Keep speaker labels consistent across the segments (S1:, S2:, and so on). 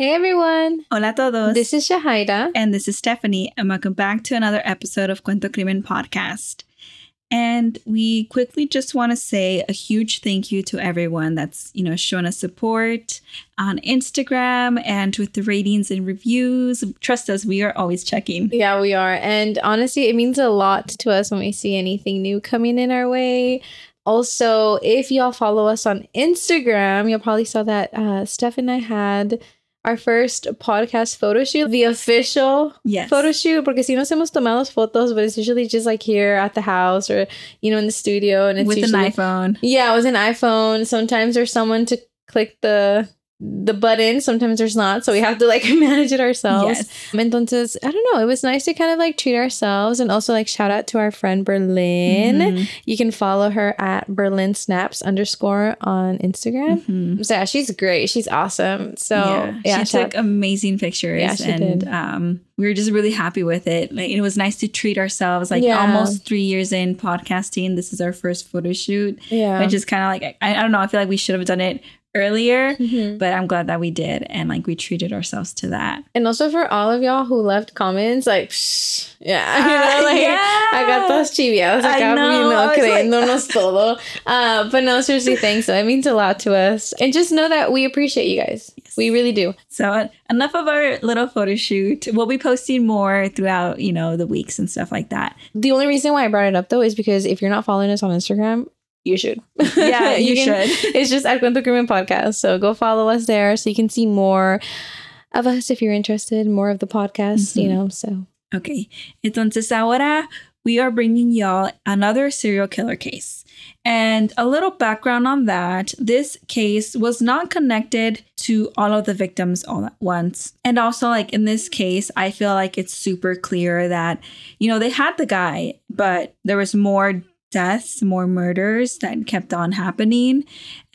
S1: Hey everyone!
S2: Hola a todos.
S1: This is Shahida.
S2: and this is Stephanie, and welcome back to another episode of Cuento Crimen podcast. And we quickly just want to say a huge thank you to everyone that's, you know, shown us support on Instagram and with the ratings and reviews. Trust us, we are always checking.
S1: Yeah, we are. And honestly, it means a lot to us when we see anything new coming in our way. Also, if y'all follow us on Instagram, you'll probably saw that uh, Steph and I had our first podcast photo shoot, the official
S2: Yes.
S1: photo shoot, porque si nos hemos tomado fotos, but it's usually just like here at the house or, you know, in the studio. And it's
S2: with
S1: usually,
S2: an iPhone.
S1: Yeah, it was an iPhone. Sometimes there's someone to click the the button. Sometimes there's not, so we have to like manage it ourselves.
S2: Yes.
S1: Entonces, I don't know. It was nice to kind of like treat ourselves and also like shout out to our friend Berlin.
S2: Mhm.
S1: You can follow her at Berlin Snaps underscore on Instagram.
S2: Mhm.
S1: So yeah, she's great. She's awesome. So
S2: yeah,
S1: yeah,
S2: she took amazing pictures
S1: Yeah, she
S2: and
S1: did.
S2: um we were just really happy with it like it was nice to treat ourselves like
S1: Yeah.
S2: almost three years in podcasting this is our first photo shoot
S1: yeah.
S2: which is kind of like I, I don't know i feel like we should have done it earlier
S1: Mhm.
S2: but i'm glad that we did and like we treated ourselves to that
S1: And also for all of y'all who left comments, like, psh, yeah, you know,
S2: Uh,
S1: like,
S2: yeah.
S1: I got those chiviados acá,
S2: know,
S1: you know,
S2: was like-
S1: todo. Uh, but no, seriously, thanks. So it means a lot to us. And just know that we appreciate you guys. We really do.
S2: so uh, enough of our little photo shoot we'll be posting more throughout you know the weeks and stuff like that
S1: The only reason why I brought it up, though, is because if you're not following us on Instagram, you should.
S2: yeah you,
S1: can-
S2: should
S1: It's just at Cuento Crimen Podcast. So go follow us there so you can see more of us if you're interested, more of the podcast, you
S2: Mhm.
S1: know. So
S2: Okay, entonces ahora we are bringing y'all another serial killer case. And a little background on that this case was not connected to all of the victims all at once. And also, like in this case, I feel like it's super clear that, you know, they had the guy, but there was more deaths, more murders that kept on happening.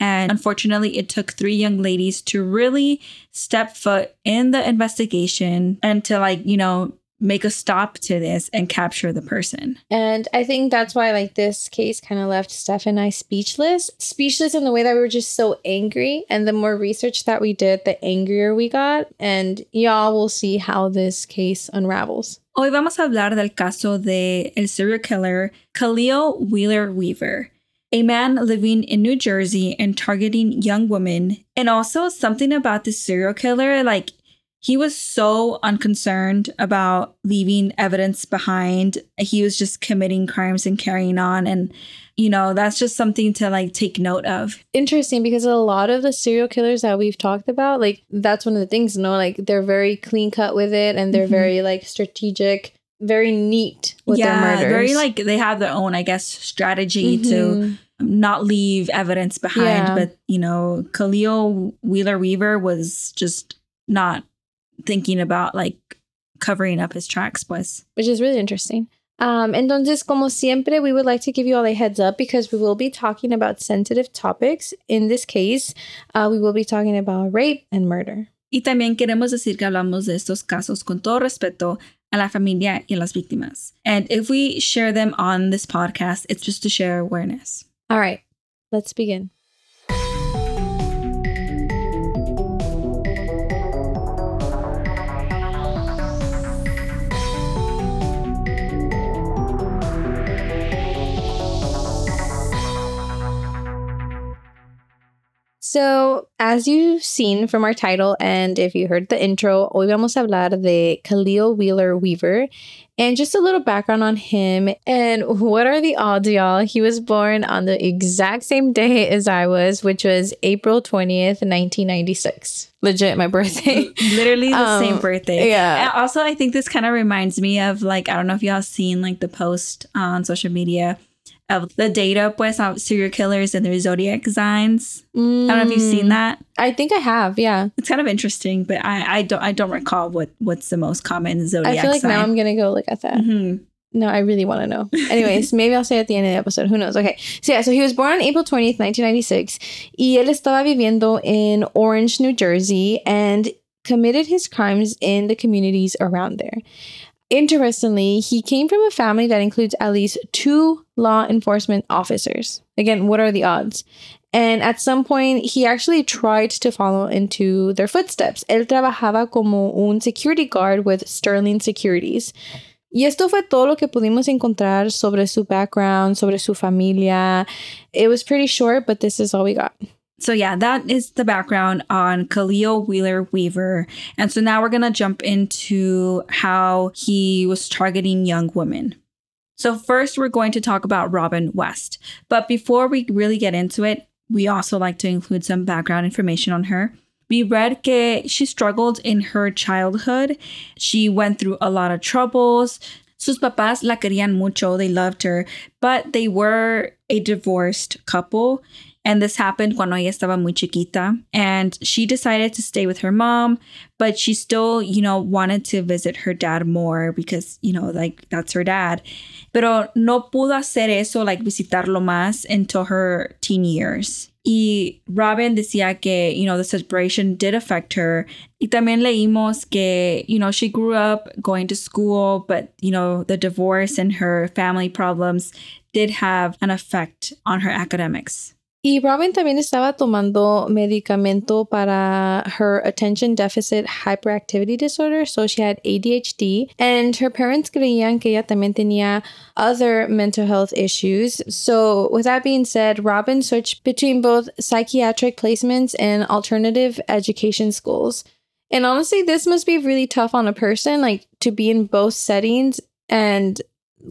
S2: And unfortunately, it took three young ladies to really step foot in the investigation and to, like, you know, make a stop to this and capture the person.
S1: And I think that's why, like, this case kind of left Steph and I speechless. Speechless in the way that we were just so angry. And the more research that we did, the angrier we got. And y'all will see how this case unravels.
S2: Hoy vamos a hablar del caso de el serial killer Khalil Wheeler Weaver, a man living in New Jersey and targeting young women. And also something about this serial killer, like he was so unconcerned about leaving evidence behind. He was just committing crimes and carrying on. And, you know, that's just something to like take note of.
S1: Interesting because a lot of the serial killers that we've talked about, like, that's one of the things, you know, like, they're very clean cut with it and they're
S2: Mhm.
S1: very, like, strategic, very neat with their murders.
S2: very like they have their own, I guess, strategy to
S1: Mhm.
S2: not leave evidence behind.
S1: Yeah.
S2: But you know, Khalil Wheeler Weaver was just not thinking about like covering up his tracks, pues.
S1: which is really interesting. Um, entonces, como siempre, we would like to give you all a heads up because we will be talking about sensitive topics. In this case, uh, we will be talking about rape and murder.
S2: Y también queremos decir que hablamos de estos casos con todo respeto a la familia y a las víctimas. And if we share them on this podcast, it's just to share awareness.
S1: All right, let's begin. So, as you've seen from our title, and if you heard the intro, hoy vamos a hablar de Khalil Wheeler Weaver. And just a little background on him. And what are the odds, y'all? He was born on the exact same day as I was, which was April 20th, 1996. Legit, my birthday.
S2: Literally the
S1: Um,
S2: same birthday.
S1: yeah.
S2: And also, I think this kind of reminds me of like, I don't know if y'all seen like the post on social media of the data pues of serial killers and their zodiac signs. I don't know if you've seen that.
S1: Mm, I think I have, yeah.
S2: It's kind of interesting, but I, I don't I don't recall what what's the most common zodiac
S1: I feel like
S2: sign.
S1: now I'm going to go look at that.
S2: Mhm.
S1: No, I really want to know. Anyways, maybe I'll say at the end of the episode. Who knows? Okay. So, yeah, so he was born on April 20th, 1996. Y él estaba viviendo in Orange, New Jersey, and committed his crimes in the communities around there. Interestingly, he came from a family that includes at least two law enforcement officers. Again, what are the odds? And at some point, he actually tried to follow into their footsteps. Él trabajaba como un security guard with Sterling Securities. Y esto fue todo lo que pudimos encontrar sobre su background, sobre su familia. It was pretty short, but this is all we got.
S2: So, yeah, that is the background on Khalil Wheeler Weaver. And so now we're going to jump into how he was targeting young women. So, first, we're going to talk about Robin West. But before we really get into it, we also like to include some background information on her. We read that she struggled in her childhood. She went through a lot of troubles. Sus papás la querían mucho. They loved her, but they were a divorced couple. And this happened cuando ella estaba muy chiquita. And she decided to stay with her mom, but she still, you know, wanted to visit her dad more because, you know, like that's her dad. Pero no pudo hacer eso, like visitarlo más until her teen years. Y Robin decía que, you know, the separation did affect her. Y también leímos que, you know, she grew up going to school, but, you know, the divorce and her family problems did have an effect on her academics.
S1: Y Robin también estaba tomando medicamento para her attention deficit hyperactivity disorder, so she had ADHD, and her parents creían que ella también tenía other mental health issues. So, with that being said, Robin switched between both psychiatric placements and alternative education schools. And honestly, this must be really tough on a person, like to be in both settings and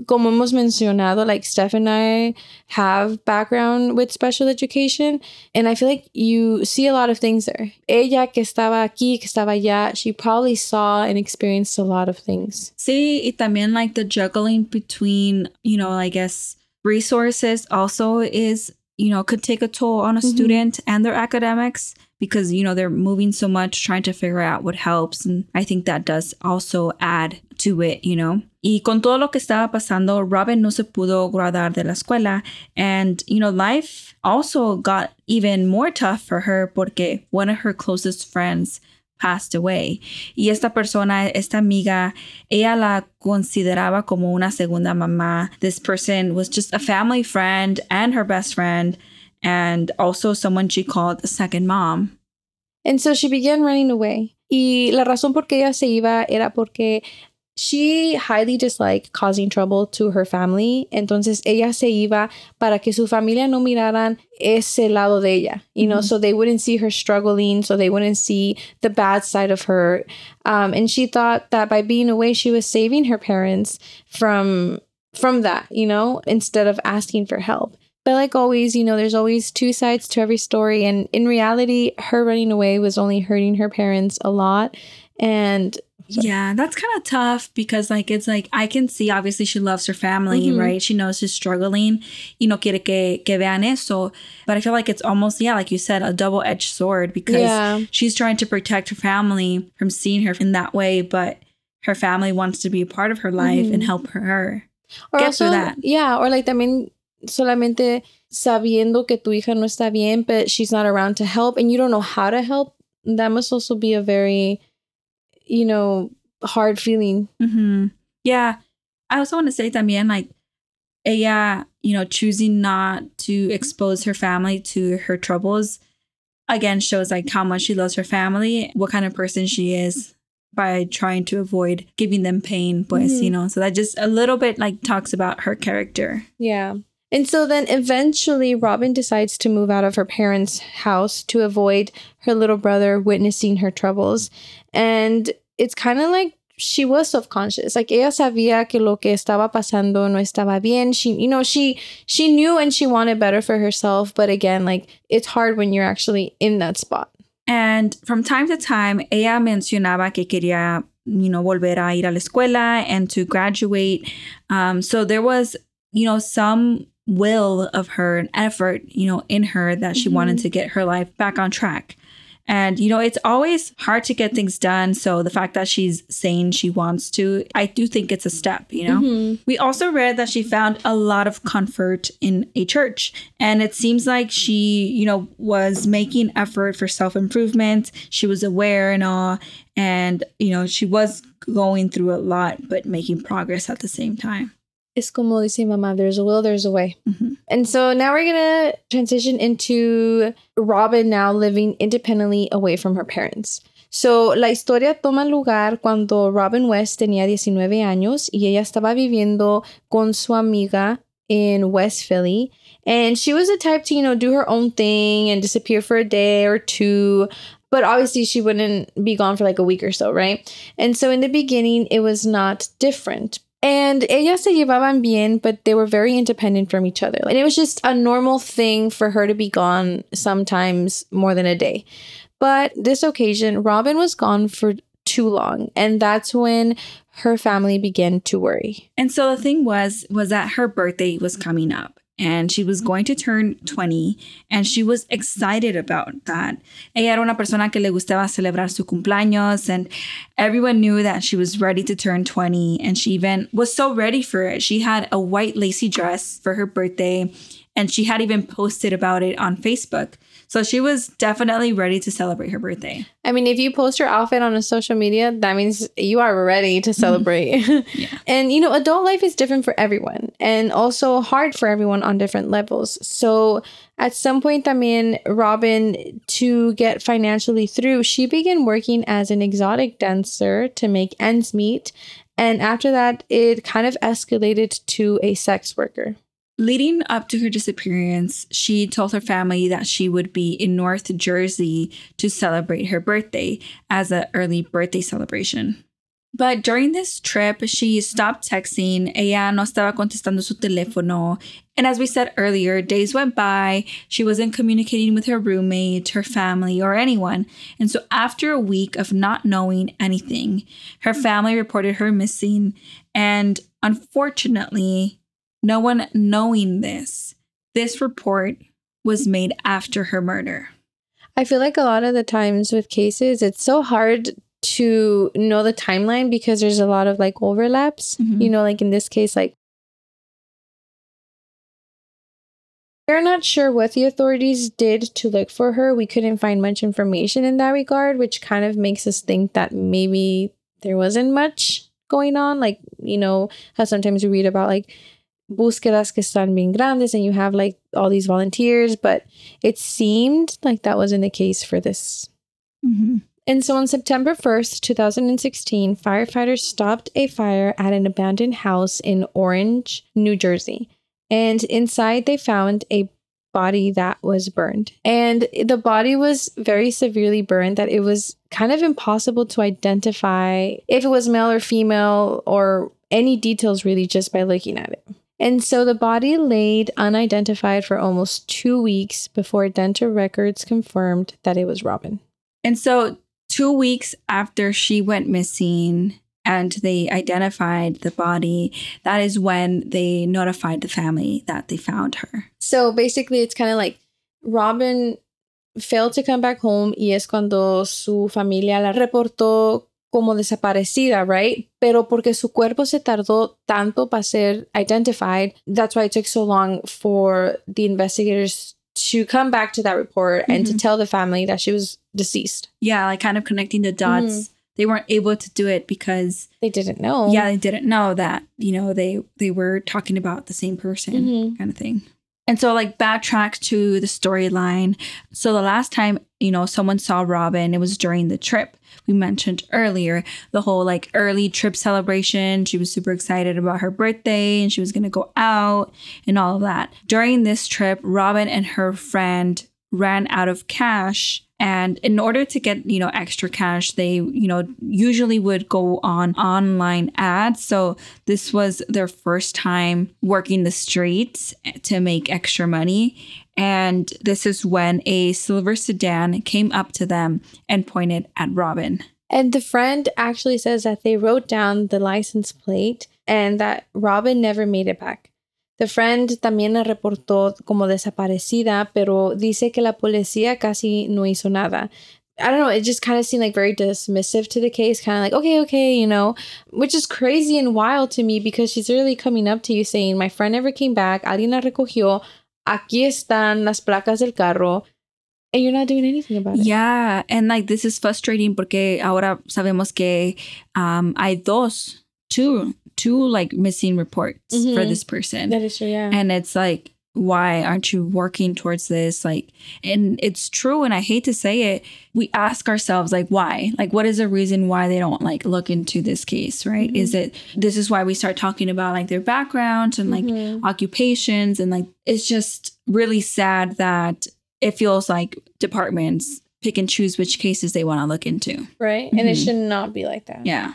S1: como hemos mencionado, like Steph and I have background with special education, and I feel like you see a lot of things there. Ella que estaba aquí, que estaba allá, she probably saw and experienced a lot of things.
S2: Sí, y también like the juggling between, you know, I guess resources also is, you know, could take a toll on a mm-hmm. student and their academics because you know they're moving so much trying to figure out what helps. And i think that does also add to it you know. Y con todo lo que estaba pasando robin no se pudo graduar de la escuela. And you know life also got even more tough for her porque one of her closest friends passed away. Y esta persona, esta amiga, ella la consideraba como una segunda mamá. This person was just a family friend and her best friend and also someone she called a second mom.
S1: And so she began running away. Y la razón por qué ella se iba era porque she highly disliked causing trouble to her family. Entonces ella se iba para que su familia no miraran ese lado de ella, you know, mm-hmm. so they wouldn't see her struggling, so they wouldn't see the bad side of her. Um, and she thought that by being away, she was saving her parents from from that, you know, instead of asking for help. But like always, you know, there's always two sides to every story. And in reality, her running away was only hurting her parents a lot. And
S2: so. Yeah, that's kind of tough because, like, it's like I can see obviously she loves her family, mm-hmm. right? She knows she's struggling, you know, quiere que, que vean eso. But I feel like it's almost, yeah, like you said, a double edged sword because yeah. she's trying to protect her family from seeing her in that way, but her family wants to be a part of her life mm-hmm. and help her
S1: or get also, through that. Yeah, or like, I mean, solamente sabiendo que tu hija no está bien, but she's not around to help and you don't know how to help, that must also be a very, you know, hard feeling.
S2: Mm-hmm. Yeah. I also want to say también, like, ella, you know, choosing not to expose her family to her troubles again shows like how much she loves her family, what kind of person she is by trying to avoid giving them pain, pues, mm-hmm. you know. So that just a little bit like talks about her character.
S1: Yeah. And so then eventually Robin decides to move out of her parents' house to avoid her little brother witnessing her troubles. And it's kind of like she was self-conscious. Like ella sabía que lo que estaba pasando no estaba bien. She, you know, she she knew and she wanted better for herself, but again, like it's hard when you're actually in that spot.
S2: And from time to time, ella mencionaba que quería, you know, volver a ir a la escuela and to graduate. Um, so there was, you know, some will of her and effort, you know, in her that she mm-hmm. wanted to get her life back on track. And, you know, it's always hard to get things done. So the fact that she's saying she wants to, I do think it's a step, you know? Mm-hmm. We also read that she found a lot of comfort in a church. And it seems like she, you know, was making effort for self improvement. She was aware and all. And, you know, she was going through a lot, but making progress at the same time.
S1: Es como dice mamá, there's a will, there's a way.
S2: Mhm.
S1: And so now we're going to transition into Robin now living independently away from her parents. So, la historia toma lugar cuando Robin West tenía 19 años y ella estaba viviendo con su amiga in West Philly. And she was the type to, you know, do her own thing and disappear for a day or two. But obviously, she wouldn't be gone for like a week or so, right? And so, in the beginning, it was not different. And ellas se llevaban bien, but they were very independent from each other. And it was just a normal thing for her to be gone sometimes more than a day. But this occasion, Robin was gone for too long. And that's when her family began to worry.
S2: And so the thing was was that her birthday was coming up and she was going to turn 20 and she was excited about that. Ella era una persona que le gustaba celebrar su cumpleaños and everyone knew that she was ready to turn 20 and she even was so ready for it. She had a white lacy dress for her birthday and she had even posted about it on Facebook. So she was definitely ready to celebrate her birthday.
S1: I mean, if you post your outfit on a social media, that means you are ready to mm-hmm. celebrate.
S2: Yeah.
S1: And, you know, adult life is different for everyone and also hard for everyone on different levels. So at some point, I mean, Robin, to get financially through, she began working as an exotic dancer to make ends meet. And after that, it kind of escalated to a sex worker.
S2: Leading up to her disappearance, she told her family that she would be in North Jersey to celebrate her birthday as an early birthday celebration. But during this trip, she stopped texting. Ella no estaba contestando su teléfono. And as we said earlier, days went by. She wasn't communicating with her roommate, her family, or anyone. And so, after a week of not knowing anything, her family reported her missing. And unfortunately, no one knowing this, this report was made after her murder.
S1: I feel like a lot of the times with cases, it's so hard to know the timeline because there's a lot of like overlaps.
S2: Mhm.
S1: You know, like in this case, like we're not sure what the authorities did to look for her. We couldn't find much information in that regard, which kind of makes us think that maybe there wasn't much going on. Like, you know, how sometimes we read about like búsquedas que están bien grandes and you have like all these volunteers, but it seemed like that wasn't the case for this.
S2: Mm-hmm.
S1: And so on September 1st, 2016, firefighters stopped a fire at an abandoned house in Orange, New Jersey. And inside, they found a body that was burned. And the body was very severely burned that it was kind of impossible to identify if it was male or female or any details really just by looking at it. And so the body laid unidentified for almost two weeks before dental records confirmed that it was Robin.
S2: And so, two weeks after she went missing and they identified the body, that is when they notified the family that they found her.
S1: So basically, it's kind of like Robin failed to come back home y es cuando su familia la reportó como desaparecida, right? Pero porque su cuerpo se tardó tanto para ser identified, that's why it took so long for the investigators to come back to that report and to
S2: Mhm.
S1: tell the family that she was deceased.
S2: Yeah, like kind of connecting the dots. They weren't able to do it because
S1: They didn't know.
S2: yeah, they didn't know that, you know, they they were talking about the same person
S1: Mhm.
S2: kind of thing. And so like backtrack to the storyline. So the last time, you know, someone saw Robin, it was during the trip we mentioned earlier, the whole like early trip celebration. She was super excited about her birthday and she was going to go out and all of that. During this trip, Robin and her friend ran out of cash and in order to get you know extra cash they you know usually would go on online ads. So this was their first time working the streets to make extra money. And this is when a silver sedan came up to them and pointed at robin.
S1: And the friend actually says that they wrote down the license plate and that Robin never made it back. The friend también la reportó como desaparecida, pero dice que la policía casi no hizo nada. I don't know, it just kind of seemed like very dismissive to the case, kind of like, okay, okay, you know, which is crazy and wild to me because she's really coming up to you saying, my friend never came back, alguien la recogió, aquí están las placas del carro, and you're not doing anything about it.
S2: yeah and like this is frustrating porque ahora sabemos que um, hay dos two two like missing reports for
S1: Mhm.
S2: this person.
S1: That is true, yeah.
S2: And it's like, why aren't you working towards this? Like, and it's true. And I hate to say it, we ask ourselves, like, why? Like, what is the reason why they don't like look into this case, right?
S1: Mhm.
S2: Is it this is why we start talking about like their backgrounds and like
S1: Mhm.
S2: occupations? And like, it's just really sad that it feels like departments pick and choose which cases they want to look into.
S1: right? And it
S2: Mhm.
S1: should not be like that.
S2: Yeah.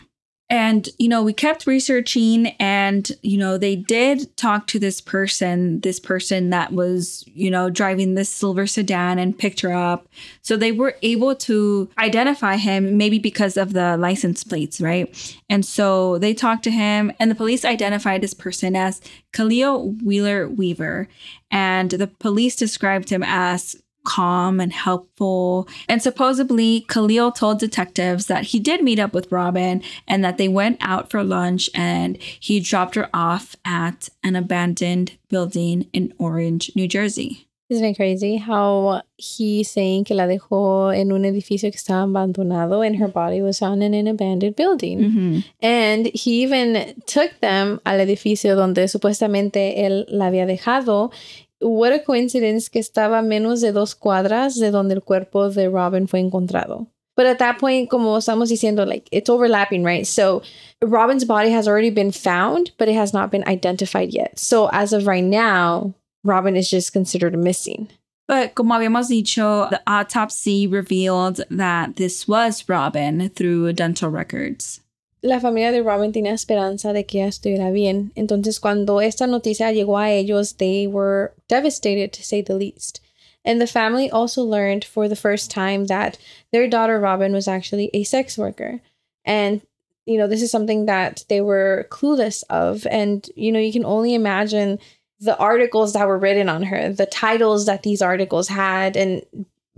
S2: And, you know, we kept researching and, you know, they did talk to this person, this person that was, you know, driving this silver sedan and picked her up. So they were able to identify him maybe because of the license plates, right? And so they talked to him and the police identified this person as Khalil Wheeler Weaver. And the police described him as calm and helpful. And supposedly, Khalil told detectives that he did meet up with Robin and that they went out for lunch and he dropped her off at an abandoned building in Orange, New Jersey.
S1: Isn't it crazy how he's saying que la dejó en un edificio que estaba abandonado and her body was found in an abandoned building?
S2: Mhm.
S1: And he even took them al edificio donde supuestamente él la había dejado. What a coincidence que estaba a menos de dos cuadras de donde el cuerpo de Robin fue encontrado. But at that point, como estamos diciendo, like it's overlapping, right? So Robin's body has already been found, but it has not been identified yet. So as of right now, Robin is just considered missing.
S2: But como habíamos dicho, the autopsy revealed that this was Robin through dental records.
S1: La familia de Robin tenía esperanza de que ella estuviera bien. Entonces, cuando esta noticia llegó a ellos, they were devastated to say the least. And the family also learned for the first time that their daughter Robin was actually a sex worker. And, you know, this is something that they were clueless of. And, you know, you can only imagine the articles that were written on her, the titles that these articles had. And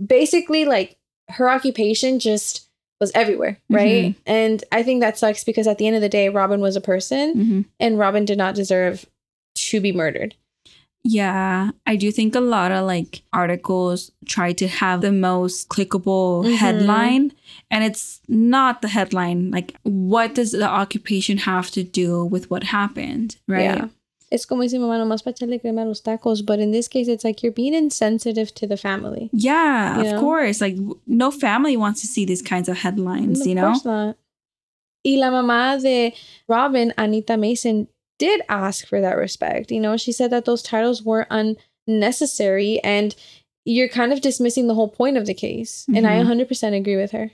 S1: basically, like, her occupation just was everywhere, right? And I think that sucks because at the end of the day, Robin was a person
S2: Mhm.
S1: and Robin did not deserve to be murdered.
S2: Yeah, I do think a lot of like articles try to have the most clickable
S1: Mhm.
S2: headline, and it's not the headline. Like, what does the occupation have to do with what happened, right?
S1: Yeah. Es como dice mamá, nomás para echarle crema a los tacos. But in this case, it's like you're being insensitive to the family.
S2: Yeah,
S1: You
S2: of
S1: know?
S2: course. Like, no family wants to see these kinds of headlines,
S1: Of
S2: you know?
S1: course not. Y la mamá de Robin, Anita Mason, did ask for that respect. You know, she said that those titles were unnecessary and you're kind of dismissing the whole point of the case. And I
S2: Mhm.
S1: 100% agree with her.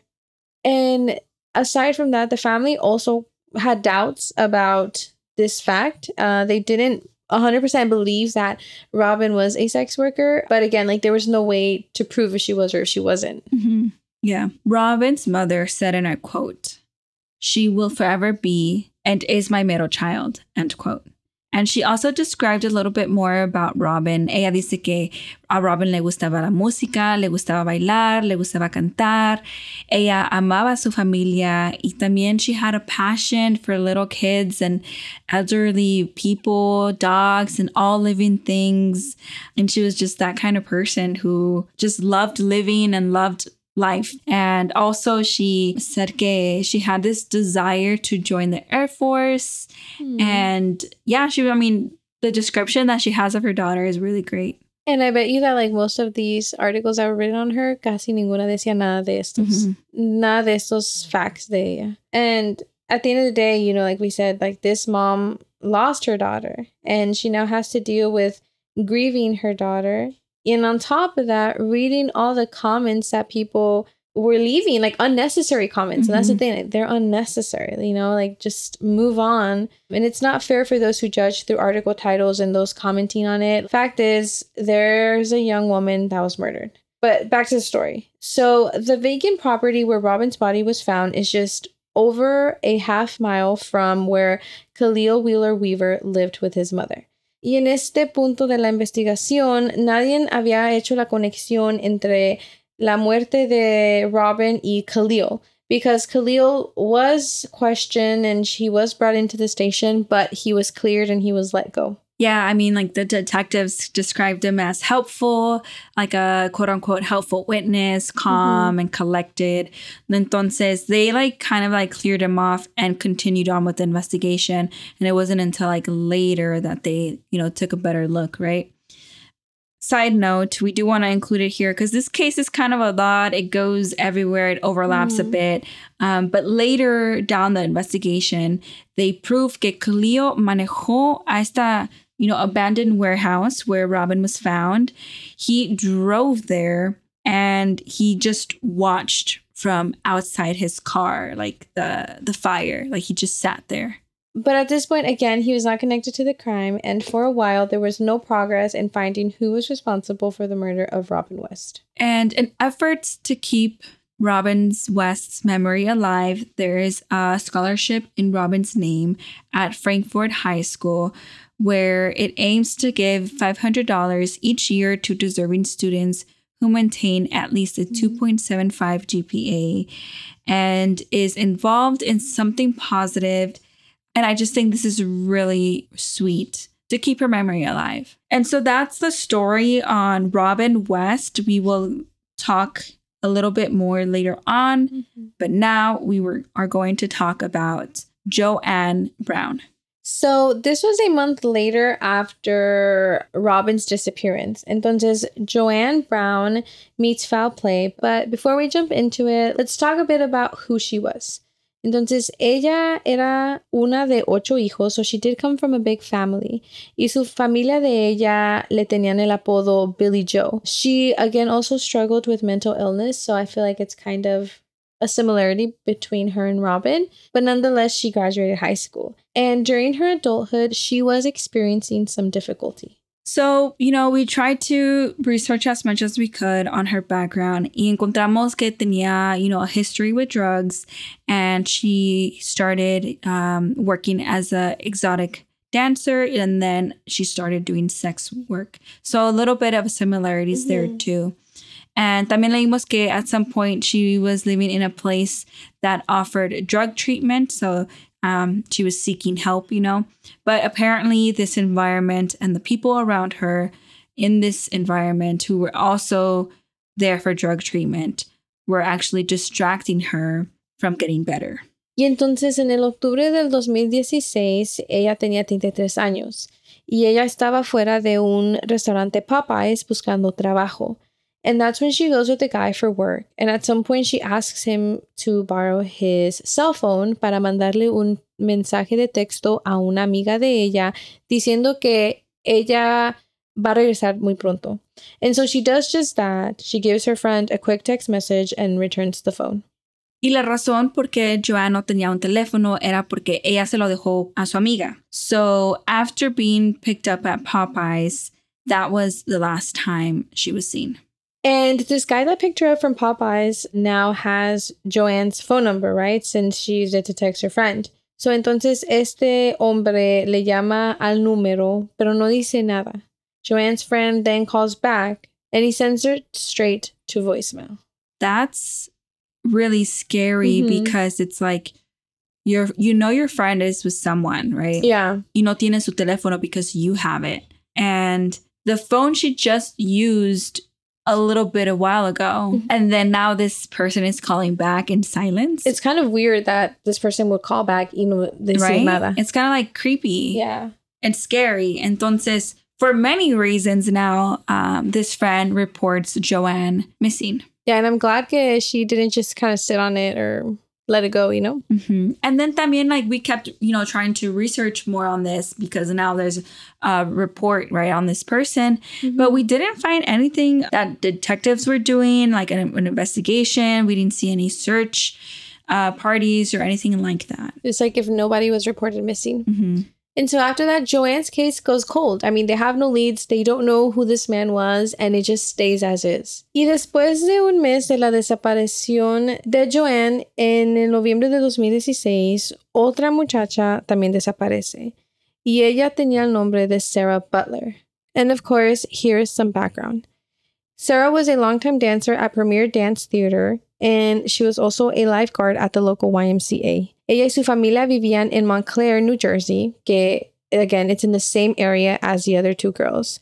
S1: And aside from that, the family also had doubts about this fact. Uh, they didn't 100% believe that Robin was a sex worker. But again, like there was no way to prove if she was or if she wasn't.
S2: Mhm. Yeah. Robin's mother said in a quote, She will forever be and is my middle child, end quote. And she also described a little bit more about Robin. Ella dice que a Robin le gustaba la música, le gustaba bailar, le gustaba cantar. Ella amaba a su familia y también she had a passion for little kids and elderly people, dogs, and all living things. And she was just that kind of person who just loved living and loved life. And also, she said que she had this desire to join the Air Force. And yeah, she, I mean, the description that she has of her daughter is really great.
S1: And I bet you that like most of these articles that were written on her, casi ninguna decía nada de estos.
S2: Mhm.
S1: Nada de estos facts de ella. And at the end of the day, you know, like we said, like this mom lost her daughter and she now has to deal with grieving her daughter. And on top of that, reading all the comments that people were leaving, like unnecessary comments. And that's the
S2: Mhm.
S1: thing, like, they're unnecessary, you know, like just move on. And it's not fair for those who judge through article titles and those commenting on it. Fact is, there's a young woman that was murdered. But back to the story. So the vacant property where Robin's body was found is just over a half mile from where Khalil Wheeler Weaver lived with his mother. Y en este punto de la investigación, nadie había hecho la conexión entre la muerte de Robin y Khalil. Because Khalil was questioned and he was brought into the station, but he was cleared and he was let go.
S2: Yeah, I mean, like the detectives described him as helpful, like a quote unquote helpful witness, calm and collected. Entonces, they like kind of like cleared him off and continued on with the investigation. And it wasn't until like later that they, you know, took a better look, right? Side note, we do want to include it here because this case is kind of a lot. It goes everywhere, it overlaps a bit. Um, but later down the investigation, they prove que Khalil manejó a esta, you know, abandoned warehouse where Robin was found. He drove there and he just watched from outside his car, like the the fire. Like he just sat there.
S1: But at this point, again, he was not connected to the crime, and for a while, there was no progress in finding who was responsible for the murder of Robin West.
S2: And in efforts to keep Robin's West's memory alive, there is a scholarship in Robin's name at Frankford High School where it aims to give $500 each year to deserving students who maintain at least a mm-hmm. 2.75 GPA and is involved in something positive and I just think this is really sweet to keep her memory alive. And so that's the story on Robin West. We will talk a little bit more later on, mm-hmm. but now we were are going to talk about Joanne Brown.
S1: So this was a month later after Robin's disappearance. Entonces, Joanne Brown meets foul play. But before we jump into it, let's talk a bit about who she was. Entonces, ella era una de ocho hijos, so she did come from a big family. Y su familia de ella le tenían el apodo Billy Joe. She, again, also struggled with mental illness, so I feel like it's kind of a similarity between her and Robin. But nonetheless, she graduated high school. And during her adulthood, she was experiencing some difficulty.
S2: So, you know, we tried to research as much as we could on her background y encontramos que tenía, you know, a history with drugs and she started um, working as a exotic dancer and then she started doing sex work. So a little bit of similarities there too. And leímos que at some point she was living in a place that offered drug treatment. So um, she was seeking help, you know. But apparently, this environment and the people around her in this environment who were also there for drug treatment were actually distracting her from getting better.
S1: Y entonces en el octubre del 2016 ella tenía 33 años y ella estaba fuera de un restaurante Popeyes buscando trabajo. And that's when she goes with the guy for work. And at some point she asks him to borrow his cell phone para mandarle un mensaje de texto a una amiga de ella diciendo que ella va a regresar muy pronto. And so she does just that. She gives her friend a quick text message and returns the phone.
S2: Y la razón por qué Joanne no tenía un teléfono era porque ella se lo dejó a su amiga. So after being picked up at Popeyes, that was the last time she was seen.
S1: And this guy that picked her up from Popeyes now has Joanne's phone number, right? Since she used it to text her friend. So entonces este hombre le llama al número, pero no dice nada. Joanne's friend then calls back and he sends her straight to voicemail.
S2: That's really scary
S1: Mhm.
S2: because it's like you're you know your friend is with someone, right?
S1: Yeah.
S2: You no tiene su teléfono because you have it. And the phone she just used a little bit a while ago.
S1: Mhm.
S2: And then now this person is calling back in silence.
S1: It's kind of weird that this person would call back y no decir
S2: right?
S1: nada.
S2: It's kind of like creepy
S1: Yeah.
S2: and scary. Entonces, for many reasons now, um, this friend reports Joanne missing.
S1: Yeah, and I'm glad que she didn't just kind of sit on it or let it go, you know?
S2: Mhm. And then también like we kept, you know, trying to research more on this because now there's a report right on this person, but we didn't find anything that detectives were doing, like an, an investigation. We didn't see any search uh, parties or anything like that.
S1: It's like if nobody was reported missing.
S2: Mhm.
S1: And so after that, Joanne's case goes cold. I mean, they have no leads, they don't know who this man was, and it just stays as is. Y después de un mes de la desaparición de Joanne, en el noviembre de 2016, otra muchacha también desaparece. Y ella tenía el nombre de Sarah Butler. And of course, here's some background. Sarah was a longtime dancer at Premier Dance Theater, and she was also a lifeguard at the local YMCA. Ella y su familia vivían en Montclair, New Jersey, que again, it's in the same area as the other two girls.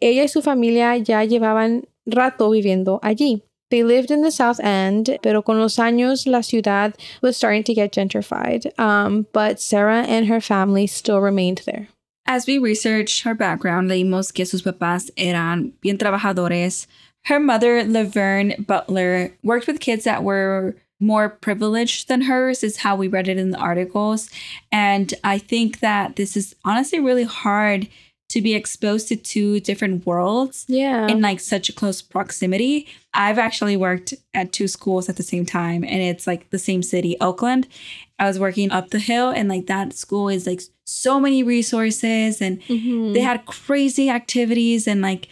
S1: Ella y su familia ya llevaban rato viviendo allí. They lived in the South End, pero con los años la ciudad was starting to get gentrified. Um, but Sarah and her family still remained there.
S2: As we researched her background, leímos que sus papás eran bien trabajadores. Her mother, Laverne Butler, worked with kids that were more privileged than hers, is how we read it in the articles. And I think that this is honestly really hard to be exposed to two different worlds
S1: Yeah.
S2: in like such a close proximity. I've actually worked at two schools at the same time and it's like the same city, Oakland. I was working up the hill and like that school is like so many resources and
S1: Mhm.
S2: they had crazy activities and like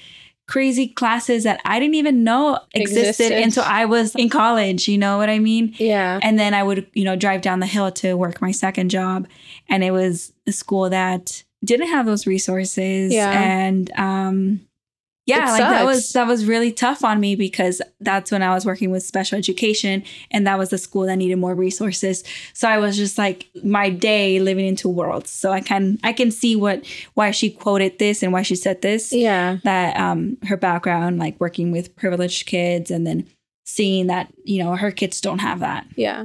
S2: crazy classes that I didn't even know existed,
S1: Existed.
S2: until I was in college, you know what I mean?
S1: yeah.
S2: And then I would, you know, drive down the hill to work my second job. And it was a school that didn't have those resources.
S1: Yeah.
S2: And um yeah, like that was that was really tough on me because that's when I was working with special education and that was the school that needed more resources. So I was just like my day living in two worlds. So I can I can see what why she quoted this and why she said this
S1: Yeah.
S2: that um her background like working with privileged kids and then seeing that you know her kids don't have that
S1: Yeah.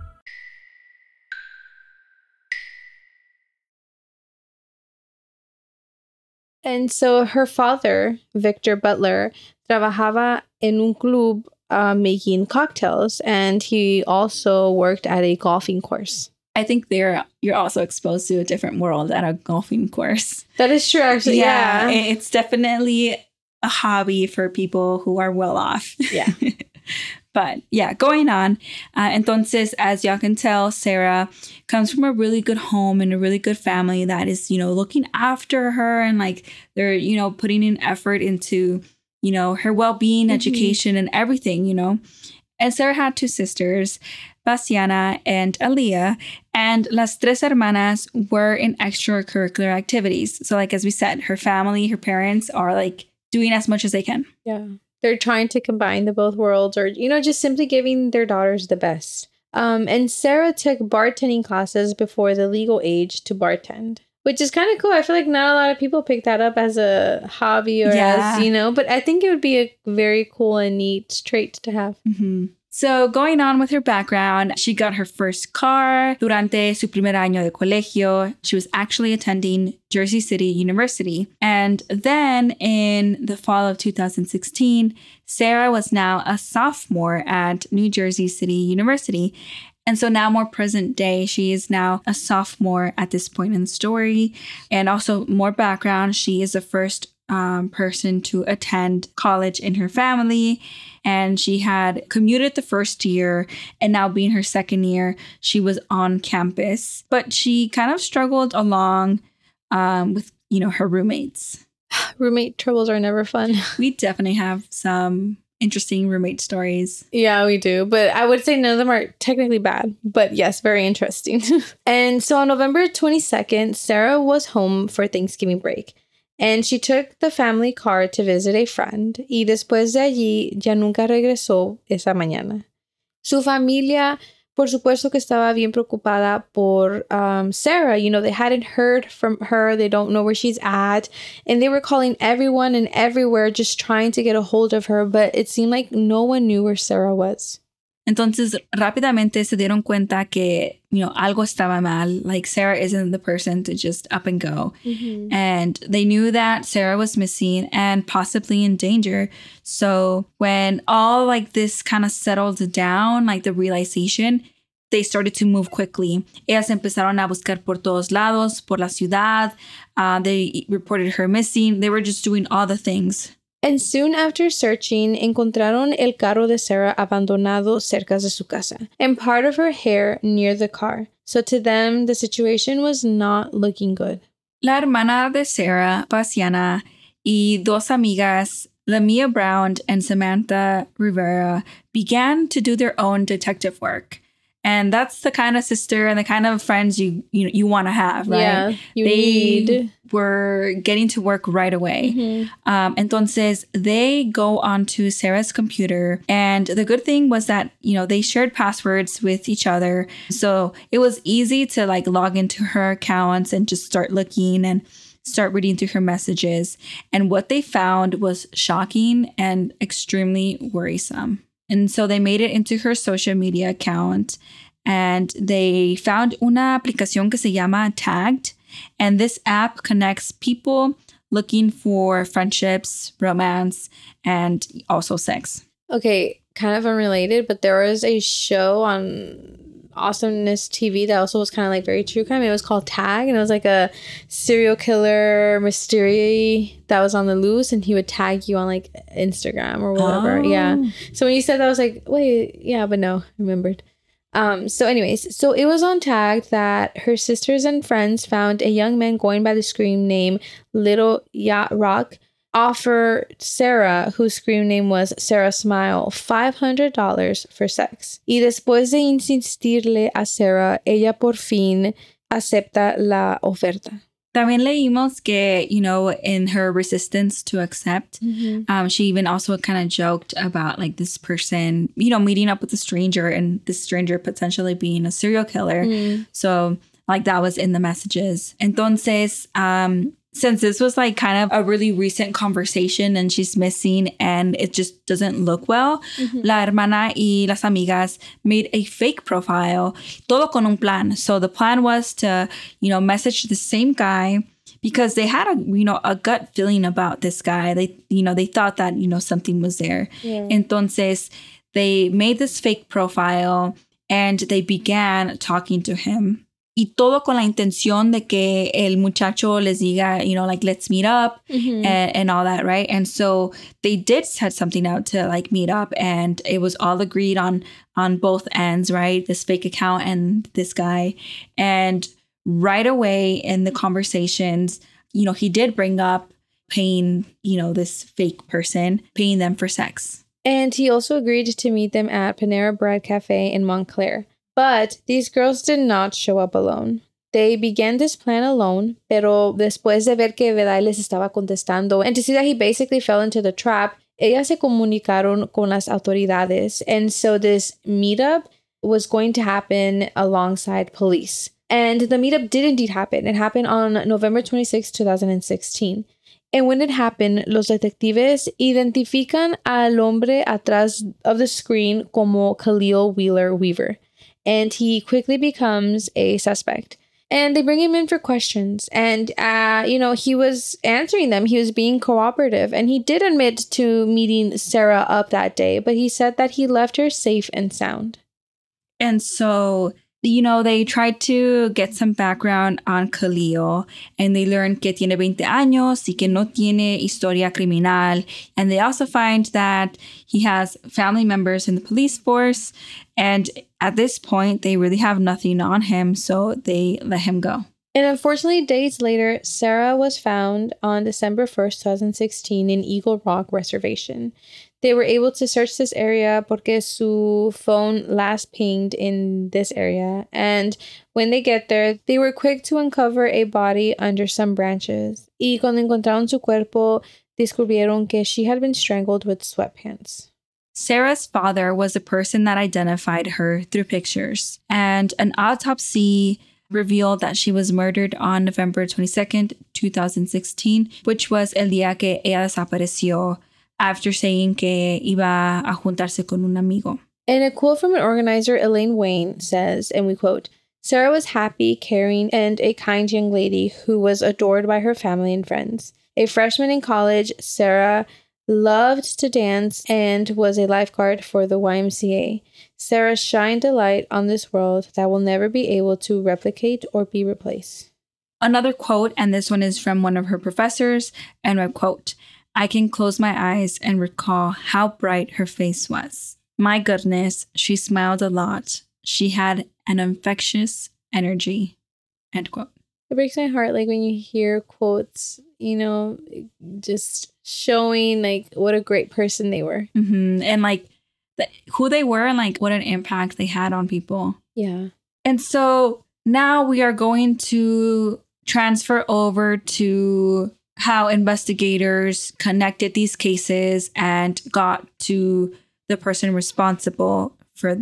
S1: And so her father, Victor Butler, trabajaba en un club uh, making cocktails, and he also worked at a golfing course.
S2: i think there you're also exposed to a different world at a golfing course
S1: That is true, actually. Yeah.
S2: it- it's definitely a hobby for people who are well off
S1: Yeah.
S2: but yeah going on uh, entonces as y'all can tell sarah comes from a really good home and a really good family that is you know looking after her and like they're you know putting in effort into you know her well-being
S1: Mhm.
S2: education and everything you know and sarah had two sisters Bastiana and Aaliyah, and las tres hermanas were in extracurricular activities. So, like as we said, her family, her parents are like doing as much as they can.
S1: Yeah. They're trying to combine the both worlds or, you know, just simply giving their daughters the best. Um, and Sarah took bartending classes before the legal age to bartend, which is kind of cool. I feel like not a lot of people pick that up as a hobby or
S2: Yeah.
S1: as, you know, but I think it would be a very cool and neat trait to have.
S2: Mhm. So, going on with her background, she got her first car durante su primer año de colegio. She was actually attending Jersey City University. And then in the fall of 2016, Sarah was now a sophomore at New Jersey City University. And so now, more present day, she is now a sophomore at this point in the story. And also, more background, she is the first um, person to attend college in her family. And she had commuted the first year, and now being her second year, she was on campus. But she kind of struggled along um, with, you know, her roommates.
S1: Roommate troubles are never fun.
S2: We definitely have some interesting roommate stories.
S1: Yeah, we do. But I would say none of them are technically bad. But yes, very interesting. and so on November 22nd, Sarah was home for Thanksgiving break. And she took the family car to visit a friend. Y después de allí, ya nunca regresó esa mañana. Su familia, por supuesto que estaba bien preocupada por um, Sarah. You know, they hadn't heard from her. They don't know where she's at. And they were calling everyone and everywhere just trying to get a hold of her. But it seemed like no one knew where Sarah was.
S2: Entonces, rápidamente se dieron cuenta que, you know, algo estaba mal. Like, Sarah isn't the person to just up and go. And they knew that Sarah was missing and possibly in danger. So, when all like this kind of settled down, like the realization, they started to move quickly. Ellas empezaron a buscar por todos lados, por la ciudad. Uh, they reported her missing. They were just doing all the things.
S1: And soon after searching, encontraron el carro de Sarah abandonado cerca de su casa, and part of her hair near the car. So to them, the situation was not looking good.
S2: La hermana de Sarah, Bassiana, y dos amigas, Lamia Brown and Samantha Rivera, began to do their own detective work. And that's the kind of sister and the kind of friends you you you want to have, right?
S1: Yeah, you
S2: they
S1: need.
S2: were getting to work right away.
S1: Mhm.
S2: Um, entonces, they go onto Sarah's computer. And the good thing was that, you know, they shared passwords with each other. So it was easy to like log into her accounts and just start looking and start reading through her messages. And what they found was shocking and extremely worrisome. And so they made it into her social media account and they found una aplicación que se llama Tagged. And this app connects people looking for friendships, romance, and also sex.
S1: Okay, kind of unrelated, but there was a show on Awesomeness TV that also was kind of like very true crime. It was called Tag, and it was like a serial killer mystery that was on the loose, and he would tag you on like Instagram or whatever. Yeah.
S2: Oh.
S1: So when you said that, I was like, wait, yeah, but no, I remembered. Um, so anyways, so it was on tag that her sisters and friends found a young man going by the screen name Little Yacht Rock offer Sarah, whose screen name was Sarah Smile, $500 for sex. Y después de insistirle a Sarah, ella por fin acepta la oferta.
S2: También leímos que, you know, in her resistance to accept, um, she even also kind of joked about like this person, you know, meeting up with a stranger and this stranger potentially being a serial killer. So, like, that was in the messages. Entonces, um, since this was like kind of a really recent conversation and she's missing and it just doesn't look well, mm-hmm. la hermana y las amigas made a fake profile, todo con un plan. So the plan was to, you know, message the same guy because they had a, you know, a gut feeling about this guy. They, you know, they thought that, you know, something was there. And entonces, they made this fake profile and they began talking to him. Y todo con la intención de que el muchacho les diga, you know, like, let's meet up mm-hmm. and, and all that, right? And so they did set something out to like meet up and it was all agreed on on both ends, right? This fake account and this guy. And right away in the conversations, you know, he did bring up paying, you know, this fake person, paying them for sex.
S1: And he also agreed to meet them at Panera Bread Cafe in Montclair. But these girls did not show up alone. They began this plan alone, pero después de ver que Vedai les estaba contestando and to see that he basically fell into the trap, ellas se comunicaron con las autoridades. And so this meetup was going to happen alongside police. And the meetup did indeed happen. It happened on November 26, 2016. And when it happened, los detectives identifican al hombre atrás of the screen como Khalil Wheeler Weaver. And he quickly becomes a suspect. And they bring him in for questions. And, uh, you know, he was answering them. He was being cooperative. And he did admit to meeting Sarah up that day, but he said that he left her safe and sound.
S2: And so, you know, they tried to get some background on Khalil and they learned que tiene 20 años y que no tiene historia criminal. And they also find that he has family members in the police force. And at this point, they really have nothing on him. So they let him go.
S1: And unfortunately, days later, Sarah was found on December 1st, 2016, in Eagle Rock Reservation. They were able to search this area porque su phone last pinged in this area. And when they get there, they were quick to uncover a body under some branches. Y cuando encontraron su cuerpo, descubrieron que she had been strangled with sweatpants.
S2: Sarah's father was the person that identified her through pictures, and an autopsy revealed that she was murdered on November 22nd, 2016, which was el día que ella desapareció after saying que iba a juntarse con un amigo.
S1: And a quote from an organizer, Elaine Wayne, says, and we quote, Sarah was happy, caring, and a kind young lady who was adored by her family and friends. A freshman in college, Sarah loved to dance and was a lifeguard for the YMCA. Sarah shined a light on this world that will never be able to replicate or be replaced.
S2: Another quote, and this one is from one of her professors, and I quote, I can close my eyes and recall how bright her face was. My goodness, she smiled a lot. She had an infectious energy. End quote.
S1: It breaks my heart like when you hear quotes, you know, just showing like what a great person they were.
S2: hmm And like the, who they were and like what an impact they had on people.
S1: Yeah.
S2: And so now we are going to transfer over to how investigators connected these cases and got to the person responsible for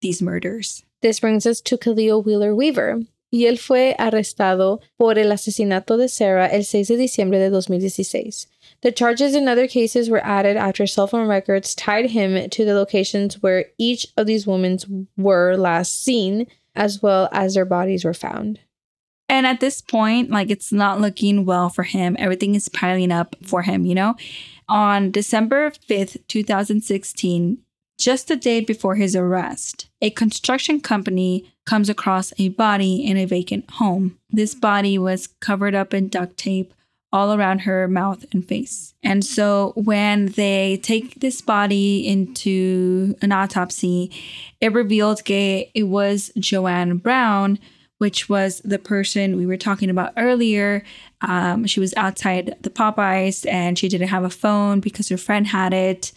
S2: these murders.
S1: This brings us to Khalil Wheeler Weaver. Y él fue arrestado por el asesinato de Sarah el 6 de diciembre de 2016. The charges in other cases were added after cell phone records tied him to the locations where each of these women were last seen, as well as their bodies were found.
S2: And at this point, like it's not looking well for him. Everything is piling up for him, you know? On December 5th, 2016, just the day before his arrest, a construction company comes across a body in a vacant home. This body was covered up in duct tape all around her mouth and face. And so when they take this body into an autopsy, it revealed that it was Joanne Brown, which was the person we were talking about earlier. Um, she was outside the Popeyes and she didn't have a phone because her friend had it.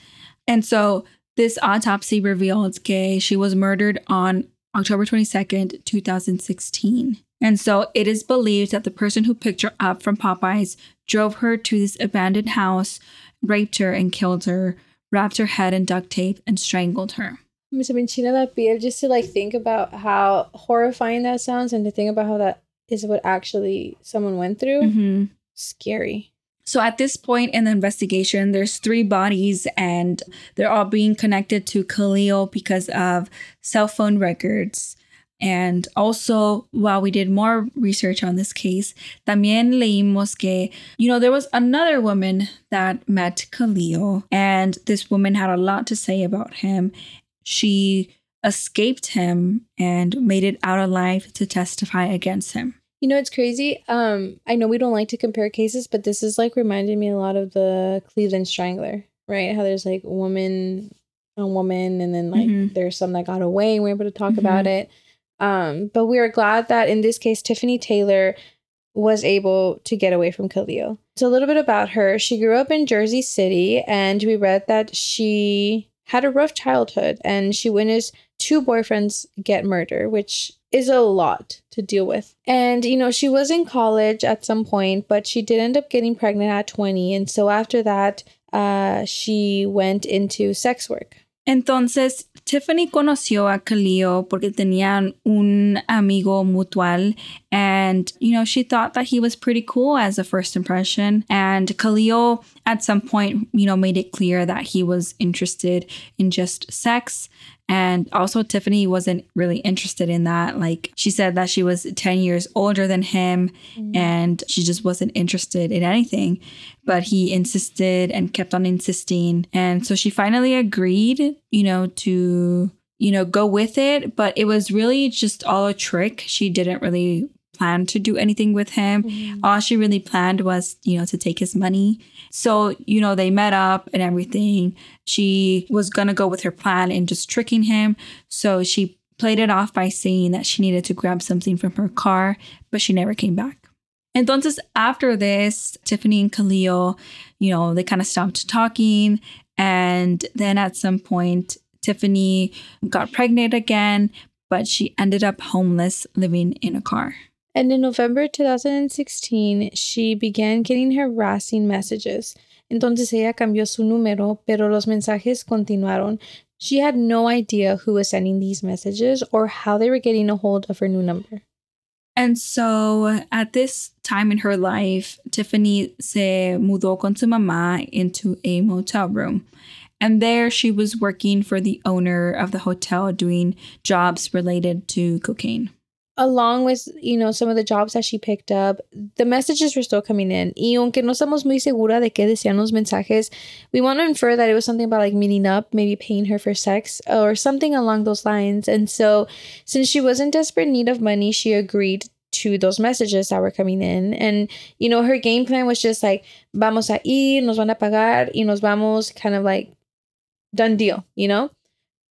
S2: And so this autopsy revealed that she was murdered on October 22nd, 2016. And so it is believed that the person who picked her up from Popeyes drove her to this abandoned house, raped her, and killed her, wrapped her head in duct tape, and strangled her.
S1: Me se me enchina la piel just to like think about how horrifying that sounds and to think about how that is what actually someone went through.
S2: Mm-hmm.
S1: Scary.
S2: So at this point in the investigation, there's three bodies and they're all being connected to Khalil because of cell phone records. And also, while we did more research on this case, también leímos que, you know, there was another woman that met Khalil, and this woman had a lot to say about him. She escaped him and made it out alive to testify against him.
S1: You know, it's crazy. Um, I know we don't like to compare cases, but this is like reminding me a lot of the Cleveland Strangler, right? How there's like woman on woman, and then like
S2: Mhm.
S1: there's some that got away, and we're able to talk about it. Um, but we are glad that in this case, Tiffany Taylor was able to get away from Khalil. So a little bit about her. She grew up in Jersey City, and we read that she had a rough childhood, and she witnessed two boyfriends get murdered, which is a lot to deal with. And, you know, she was in college at some point, but she did end up getting pregnant at 20. And so after that, uh, she went into sex work.
S2: Entonces, Tiffany conoció a Khalil porque tenían un amigo mutual and, you know, she thought that he was pretty cool as a first impression. And Khalil, at some point, you know, made it clear that he was interested in just sex. And also, Tiffany wasn't really interested in that. Like, she said that she was 10 years older than him mm. and she just wasn't interested in anything. But he insisted and kept on insisting. And so she finally agreed, you know, to, you know, go with it. But it was really just all a trick. She didn't really plan to do anything with him. Mm-hmm. All she really planned was, you know, to take his money. So, you know, they met up and everything. She was going to go with her plan and just tricking him. So she played it off by saying that she needed to grab something from her car, but she never came back. Entonces, after this, Tiffany and Khalil, you know, they kind of stopped talking. And then at some point, Tiffany got pregnant again, but she ended up homeless living in a car.
S1: And in November 2016, she began getting harassing messages. Entonces ella cambió su número, pero los mensajes continuaron. She had no idea who was sending these messages or how they were getting a hold of her new number.
S2: And so at this time in her life, Tiffany se mudó con su mamá into a motel room. And there she was working for the owner of the hotel doing jobs related to cocaine.
S1: Along with, you know, some of the jobs that she picked up, the messages were still coming in. Y aunque no estamos muy segura de qué decían los mensajes, we want to infer that it was something about like meeting up, maybe paying her for sex or something along those lines. And so, since she was in desperate need of money, she agreed to those messages that were coming in. And, you know, her game plan was just like, vamos a ir, nos van a pagar y nos vamos, kind of like done deal, you know?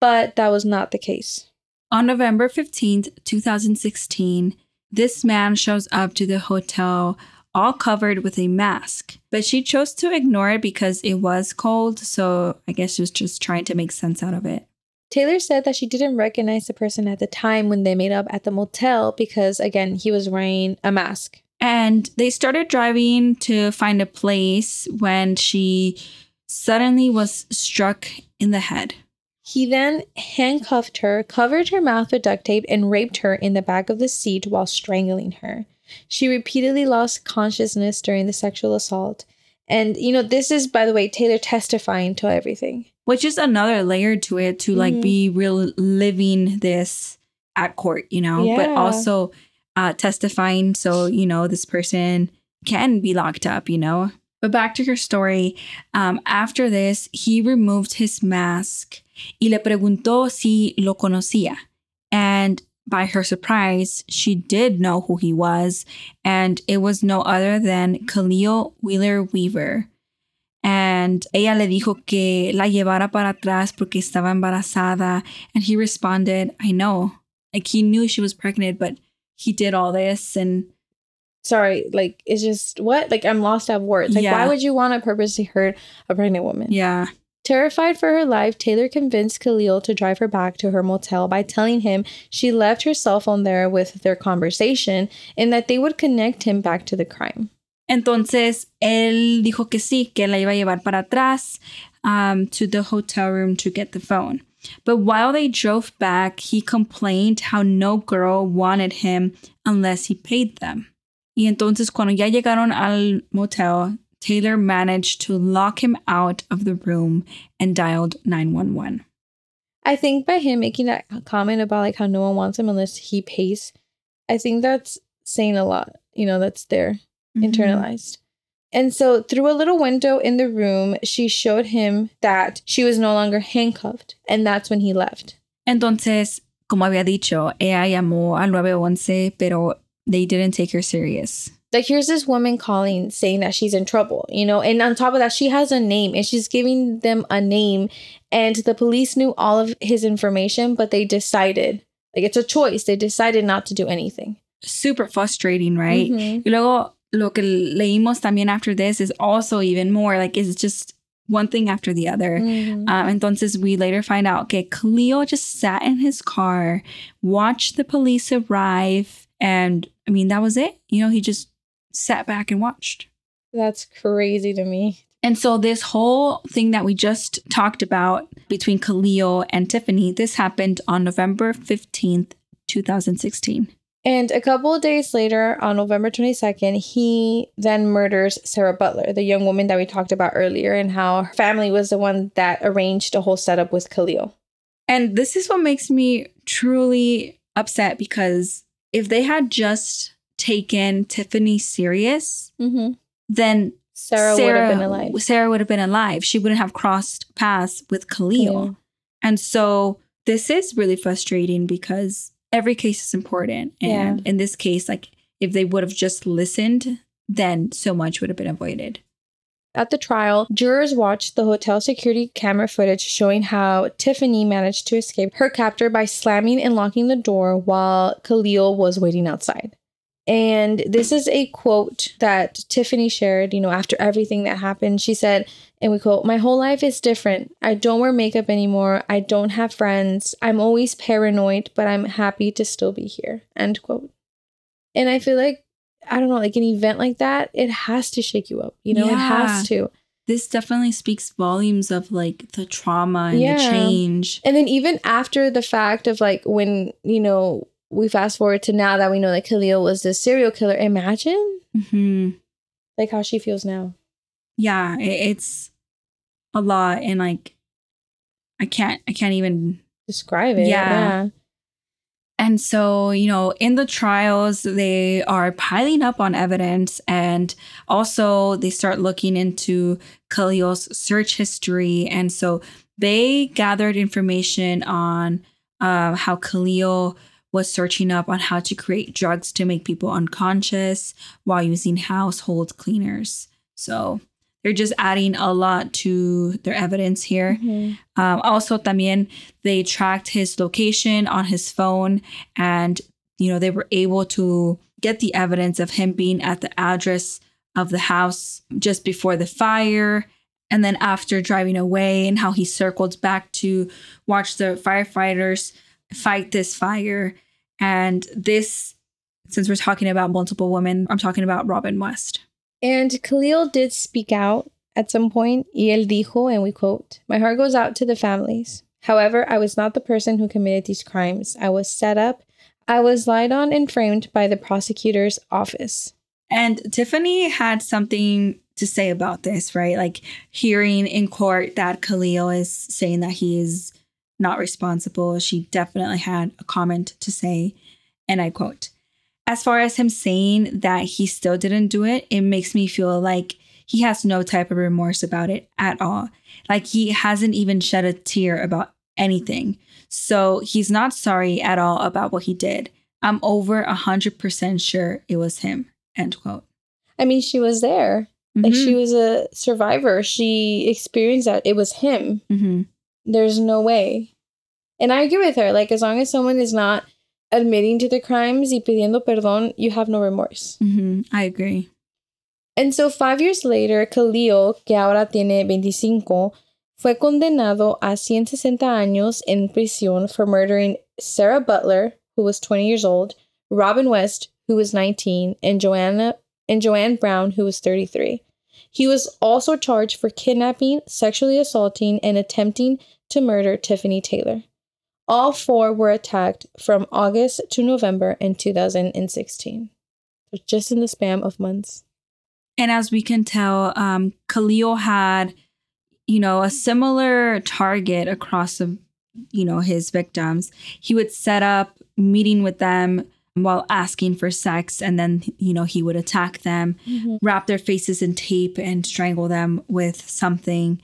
S1: But that was not the case.
S2: On November 15th, 2016, this man shows up to the hotel all covered with a mask, but she chose to ignore it because it was cold, so I guess she was just trying to make sense out of it.
S1: Taylor said that she didn't recognize the person at the time when they made up at the motel because, again, he was wearing a mask.
S2: And they started driving to find a place when she suddenly was struck in the head.
S1: He then handcuffed her, covered her mouth with duct tape, and raped her in the back of the seat while strangling her. She repeatedly lost consciousness during the sexual assault. And, you know, this is, by the way, Taylor testifying to everything.
S2: Which is another layer to it to like
S1: Mhm.
S2: be real living this at court, you know, but also uh, testifying so, you know, this person can be locked up, you know. But back to her story. Um, after this, he removed his mask y le preguntó si lo conocía. And by her surprise, she did know who he was, and it was no other than Khalil Wheeler Weaver. And ella le dijo que la llevara para atrás porque estaba embarazada. And he responded, I know. Like he knew she was pregnant, but he did all this. And
S1: Sorry, like, it's just, what? Like, I'm lost at words. Like,
S2: Yeah.
S1: why would you want to purposely hurt a pregnant woman?
S2: yeah,
S1: Terrified for her life, Taylor convinced Khalil to drive her back to her motel by telling him she left her cell phone there with their conversation and that they would connect him back to the crime.
S2: Entonces, él dijo que sí, que la iba a llevar para atrás um, to the hotel room to get the phone. But while they drove back, he complained how no girl wanted him unless he paid them. Y entonces, cuando ya llegaron al motel, Taylor managed to lock him out of the room and dialed 911.
S1: I think by him making that comment about like how no one wants him unless he pays, I think that's saying a lot, you know, that's there mm-hmm. internalized. And so through a little window in the room, she showed him that she was no longer handcuffed. And that's when he left.
S2: Entonces, como había dicho, ella llamó al 911, pero they didn't take her serious.
S1: Like here's this woman calling saying that she's in trouble, you know, and on top of that, she has a name and she's giving them a name. And the police knew all of his information, but they decided, like it's a choice. They decided not to do anything.
S2: Super frustrating, right?
S1: Mhm.
S2: Y luego lo que leímos también after this is also even more like it's just one thing after the other.
S1: Mhm.
S2: Um, entonces we later find out que Khalil just sat in his car, watched the police arrive, and I mean that was it. You know, he just sat back and watched.
S1: That's crazy to me.
S2: And so this whole thing that we just talked about between Khalil and Tiffany, this happened on November 15th, 2016.
S1: And a couple of days later, on November 22nd, he then murders Sarah Butler, the young woman that we talked about earlier, and how her family was the one that arranged the whole setup with Khalil.
S2: And this is what makes me truly upset because if they had just taken Tiffany serious,
S1: Mm-hmm.
S2: then
S1: Sarah, would have been alive.
S2: Sarah would have been alive. She wouldn't have crossed paths with Khalil.
S1: Khalil.
S2: And so this is really frustrating because every case is important. And in this case, like if they would have just listened, then so much would have been avoided.
S1: At the trial, jurors watched the hotel security camera footage showing how Tiffany managed to escape her captor by slamming and locking the door while Khalil was waiting outside. And this is a quote that Tiffany shared, you know, after everything that happened. She said, and we quote, My whole life is different. I don't wear makeup anymore. I don't have friends. I'm always paranoid, but I'm happy to still be here. End quote. And I feel like, I don't know, like an event like that, it has to shake you up. You know, it has to.
S2: This definitely speaks volumes of like the trauma and
S1: Yeah.
S2: the change.
S1: And then even after the fact of like when, you know, we fast forward to now that we know that Khalil was the serial killer, imagine
S2: hmm
S1: like how she feels now.
S2: Yeah, it's a lot, and like I can't, I can't even
S1: Describe it.
S2: Yeah. And so, you know, in the trials, they are piling up on evidence and also they start looking into Khalil's search history. And so they gathered information on uh, how Khalil was searching up on how to create drugs to make people unconscious while using household cleaners. So they're just adding a lot to their evidence here.
S1: Mhm.
S2: Um, also, también they tracked his location on his phone, and you know they were able to get the evidence of him being at the address of the house just before the fire, and then after driving away, and how he circled back to watch the firefighters fight this fire. And this, since we're talking about multiple women, I'm talking about Robin West.
S1: And Khalil did speak out at some point. Y él dijo, and we quote, My heart goes out to the families. However, I was not the person who committed these crimes. I was set up. I was lied on and framed by the prosecutor's office.
S2: And Tiffany had something to say about this, right? Like hearing in court that Khalil is saying that he is not responsible. She definitely had a comment to say, and I quote As far as him saying that he still didn't do it, it makes me feel like he has no type of remorse about it at all. Like he hasn't even shed a tear about anything. So he's not sorry at all about what he did. I'm over a 100% sure it was him. End quote.
S1: I mean, she was there. Like, she
S2: Mhm.
S1: was a survivor. She experienced that. It was him.
S2: Mhm.
S1: There's no way. And I agree with her. Like, as long as someone is not admitting to the crimes y pidiendo perdón, you have no remorse.
S2: Mhm. I agree.
S1: And so, five years later, Khalil, que ahora tiene 25, fue condenado a 160 años en prisión for murdering Sarah Butler, who was 20 years old, Robin West, who was 19, and Joanna and Joanne Brown, who was 33. He was also charged for kidnapping, sexually assaulting, and attempting to murder Tiffany Taylor. All four were attacked from August to November in 2016. So just in the span of months.
S2: And as we can tell, um, Khalil had, you know, a similar target across the, you know, his victims. He would set up meeting with them while asking for sex, and then you know he would attack them, wrap their faces in tape, and strangle them with something.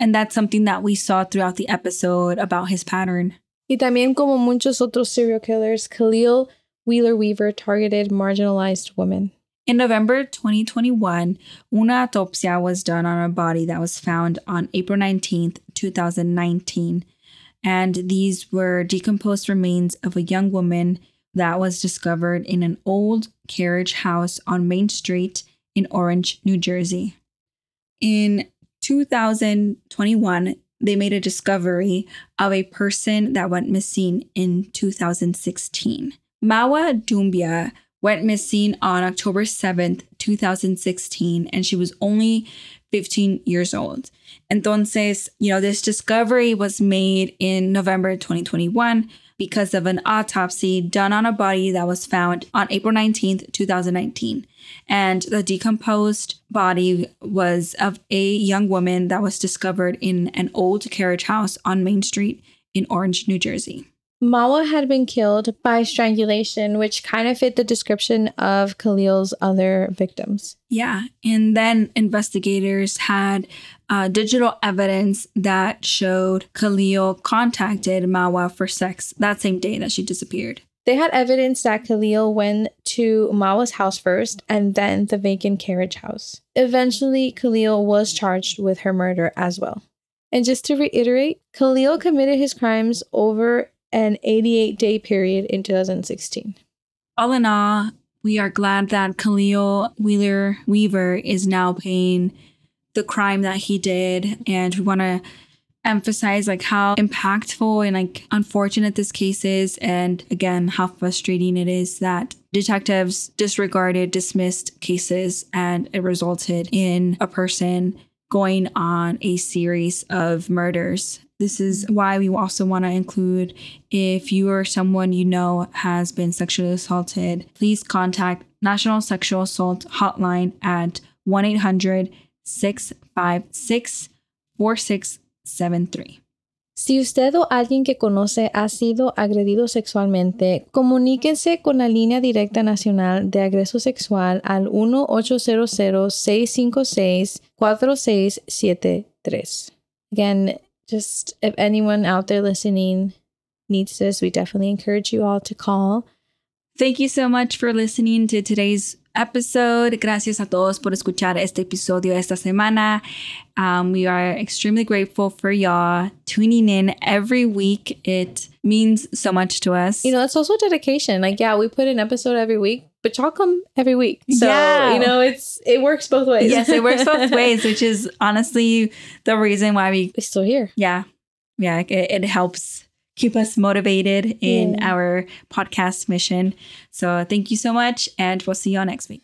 S2: And that's something that we saw throughout the episode about his pattern.
S1: Y también como muchos otros serial killers, Khalil Wheeler Weaver targeted marginalized women.
S2: In November 2021, una autopsia was done on a body that was found on April 19th, 2019. And these were decomposed remains of a young woman that was discovered in an old carriage house on Main Street in Orange, New Jersey. In 2021, they made a discovery of a person that went missing in 2016. Mawa Dumbia went missing on October 7th, 2016, and she was only 15 years old. Entonces, you know, this discovery was made in November 2021 because of an autopsy done on a body that was found on April 19th, 2019. And the decomposed body was of a young woman that was discovered in an old carriage house on Main Street in Orange, New Jersey.
S1: Mawa had been killed by strangulation, which kind of fit the description of Khalil's other victims.
S2: Yeah. And then investigators had uh, digital evidence that showed Khalil contacted Mawa for sex that same day that she disappeared.
S1: They had evidence that Khalil went to Mawa's house first and then the vacant carriage house. Eventually, Khalil was charged with her murder as well. And just to reiterate, Khalil committed his crimes over an 88 day period in 2016.
S2: All in all, we are glad that Khalil Wheeler Weaver is now paying the crime that he did. And we want to emphasize like how impactful and like unfortunate this case is and again how frustrating it is that detectives disregarded dismissed cases and it resulted in a person going on a series of murders this is why we also want to include if you or someone you know has been sexually assaulted please contact national sexual assault hotline at 1-800-656-46 73.
S1: Si usted o alguien que conoce ha sido agredido sexualmente, comuníquense con la línea directa nacional de agreso sexual al 1-800-656-4673. Again, just if anyone out there listening needs this, we definitely encourage you all to call.
S2: Thank you so much for listening to today's episode. Gracias a todos por escuchar este episodio esta semana. Um, we are extremely grateful for y'all tuning in every week. It means so much to us.
S1: You know, it's also dedication. Like, yeah, we put an episode every week, but y'all come every week. So,
S2: Yeah.
S1: you know, it's it works both ways.
S2: yes, it works both ways, which is honestly the reason why we
S1: We're still here.
S2: yeah yeah it, it helps keep us motivated in
S1: Yeah.
S2: our podcast mission so thank you so much and we'll see you all next week